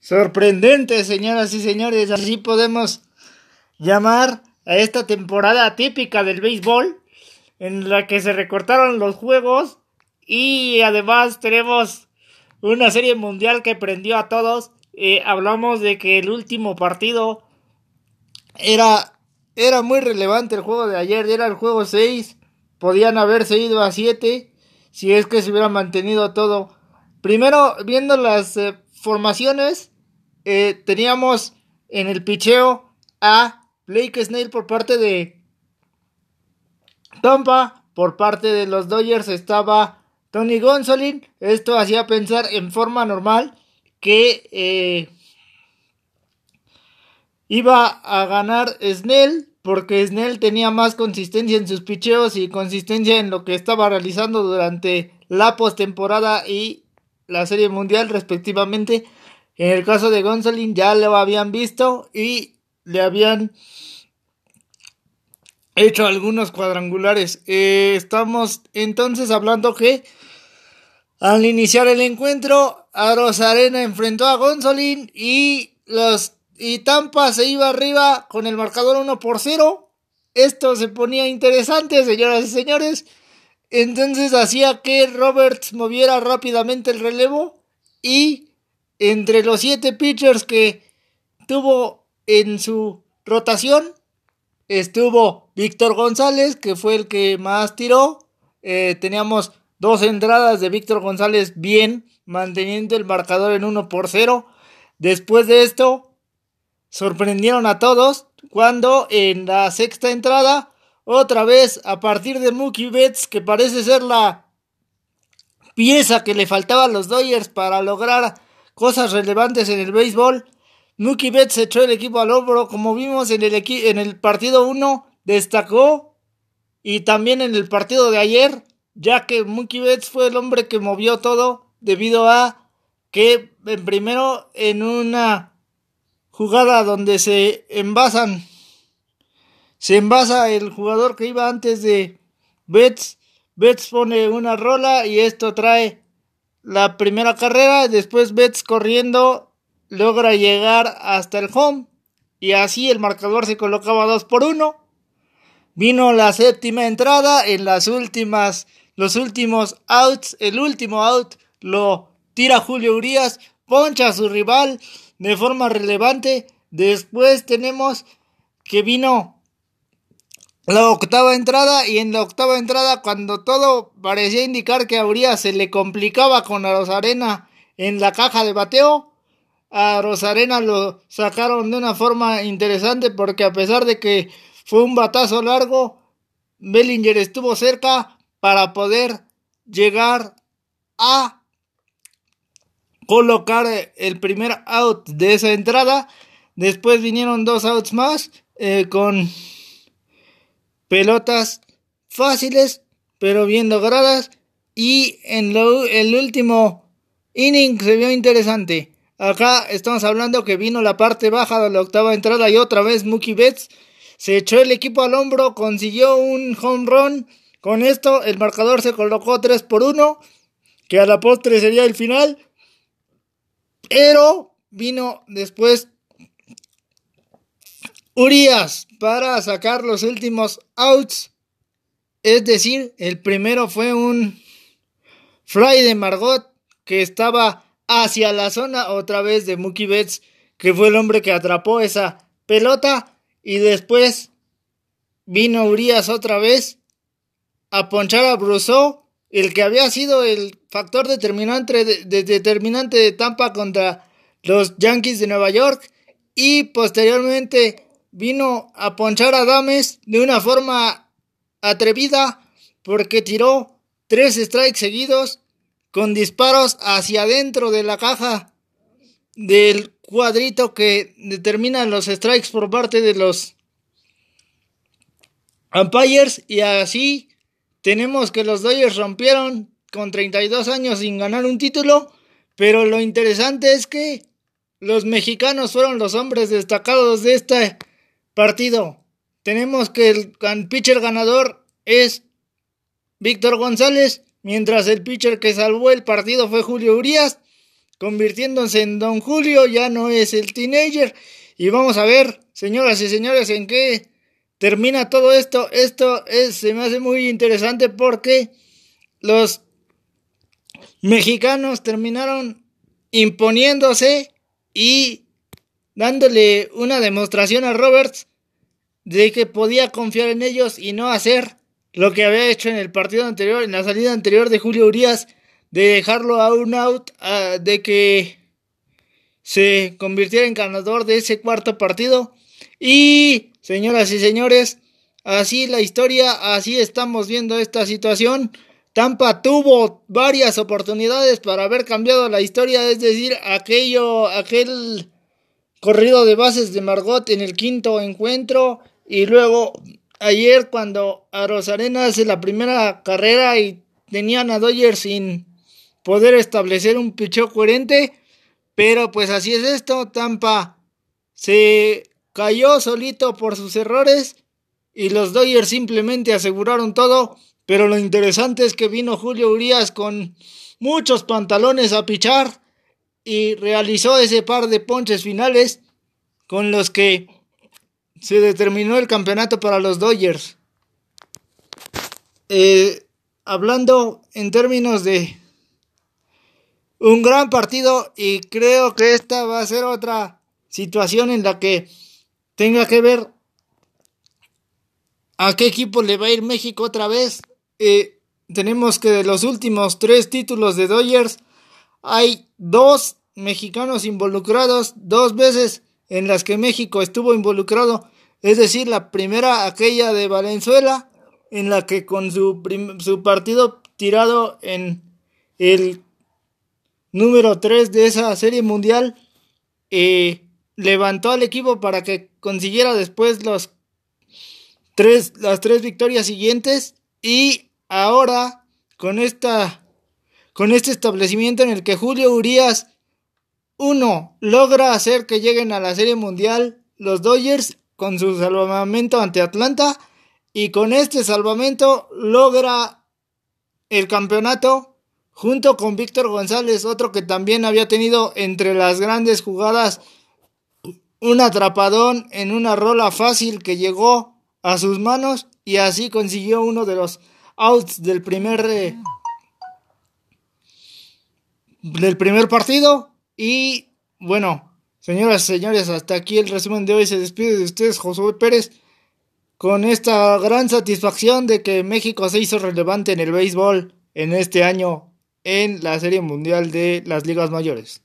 Sorprendente, señoras y señores, así podemos llamar a esta temporada típica del béisbol, en la que se recortaron los juegos y además tenemos una serie mundial que prendió a todos. Eh, hablamos de que el último partido era, era muy relevante el juego de ayer, era el juego 6, podían haberse ido a 7 si es que se hubiera mantenido todo. Primero, viendo las eh, formaciones, eh, teníamos en el picheo a Blake Snell por parte de Tampa, por parte de los Dodgers estaba Tony Gonsolin. Esto hacía pensar en forma normal que eh, iba a ganar Snell porque Snell tenía más consistencia en sus picheos y consistencia en lo que estaba realizando durante la postemporada y la Serie Mundial respectivamente. En el caso de Gonzalin ya lo habían visto y le habían hecho algunos cuadrangulares. Eh, estamos entonces hablando que al iniciar el encuentro, Aros Arena enfrentó a Gonzolin y los y Tampa se iba arriba con el marcador 1 por 0. Esto se ponía interesante, señoras y señores. Entonces hacía que Roberts moviera rápidamente el relevo y entre los siete pitchers que tuvo en su rotación estuvo Víctor González, que fue el que más tiró. Eh, teníamos dos entradas de Víctor González bien, manteniendo el marcador en 1 por 0. Después de esto, sorprendieron a todos cuando en la sexta entrada, otra vez a partir de Mookie Betts, que parece ser la pieza que le faltaba a los Dodgers para lograr cosas relevantes en el béisbol, Mookie Betts echó el equipo al hombro, como vimos en el, en el partido 1, destacó y también en el partido de ayer, ya que Mookie Betts fue el hombre que movió todo debido a que primero en una jugada donde se envasan, se envasa el jugador que iba antes de Betts. Betts pone una rola y esto trae la primera carrera. Después Betts corriendo logra llegar hasta el home y así el marcador se colocaba 2 por 1. Vino la séptima entrada en las últimas, los últimos outs. El último out lo tira Julio Urias, poncha a su rival de forma relevante. Después tenemos que vino la octava entrada y en la octava entrada cuando todo parecía indicar que a se le complicaba con a Rosarena en la caja de bateo, a Rosarena lo sacaron de una forma interesante porque a pesar de que fue un batazo largo, Bellinger estuvo cerca para poder llegar a colocar el primer out de esa entrada. Después vinieron dos outs más eh, con pelotas fáciles, pero bien logradas. Y en el último inning se vio interesante. Acá estamos hablando que vino la parte baja de la octava entrada y otra vez Mookie Betts se echó el equipo al hombro, consiguió un home run. Con esto el marcador se colocó 3 por 1, que a la postre sería el final. Pero vino después Urias para sacar los últimos outs. Es decir, el primero fue un fly de Margot que estaba hacia la zona otra vez de Mookie Betts, que fue el hombre que atrapó esa pelota. Y después vino Urias otra vez a ponchar a Brousseau, el que había sido el factor determinante de, determinante de Tampa contra los Yankees de Nueva York y posteriormente vino a ponchar a Dames de una forma atrevida porque tiró tres strikes seguidos con disparos hacia adentro de la caja del cuadrito que determina los strikes por parte de los umpires. Y así tenemos que los Dodgers rompieron con 32 años sin ganar un título, pero lo interesante es que los mexicanos fueron los hombres destacados de este partido. Tenemos que el pitcher ganador es Víctor González, mientras el pitcher que salvó el partido fue Julio Urias. convirtiéndose en Don Julio, ya no es el teenager. Y vamos a ver, señoras y señores, en qué termina todo esto. Esto es, se me hace muy interesante porque los mexicanos terminaron imponiéndose y dándole una demostración a Roberts de que podía confiar en ellos y no hacer lo que había hecho en el partido anterior, en la salida anterior de Julio Urias, de dejarlo a un out, de que se convirtiera en ganador de ese cuarto partido. Y, señoras y señores, así la historia, así estamos viendo esta situación. Tampa tuvo varias oportunidades para haber cambiado la historia, es decir, aquello, aquel corrido de bases de Margot en el quinto encuentro y luego ayer cuando a Rosarena hace la primera carrera y tenían a Dodgers sin poder establecer un picheo coherente, pero pues así es esto, Tampa se cayó solito por sus errores y los Dodgers simplemente aseguraron todo, pero lo interesante es que vino Julio Urias con muchos pantalones a pichar y realizó ese par de ponches finales con los que se determinó el campeonato para los Dodgers. Eh, hablando en términos de un gran partido y creo que esta va a ser otra situación en la que tenga que ver a qué equipo le va a ir México otra vez. Eh, tenemos que de los últimos tres títulos de Dodgers hay dos mexicanos involucrados, dos veces en las que México estuvo involucrado, es decir, la primera aquella de Valenzuela, en la que con su, su partido tirado en el número 3 de esa serie mundial, eh, levantó al equipo para que consiguiera después los tres, las tres victorias siguientes y ahora con esta con este establecimiento en el que Julio Urias uno logra hacer que lleguen a la Serie Mundial los Dodgers con su salvamento ante Atlanta y con este salvamento logra el campeonato junto con Víctor González, otro que también había tenido entre las grandes jugadas un atrapadón en una rola fácil que llegó a sus manos y así consiguió uno de los outs del primer eh, del primer partido y bueno, señoras y señores, hasta aquí el resumen de hoy se despide de ustedes Josué Pérez con esta gran satisfacción de que México se hizo relevante en el béisbol en este año en la Serie Mundial de las Ligas Mayores.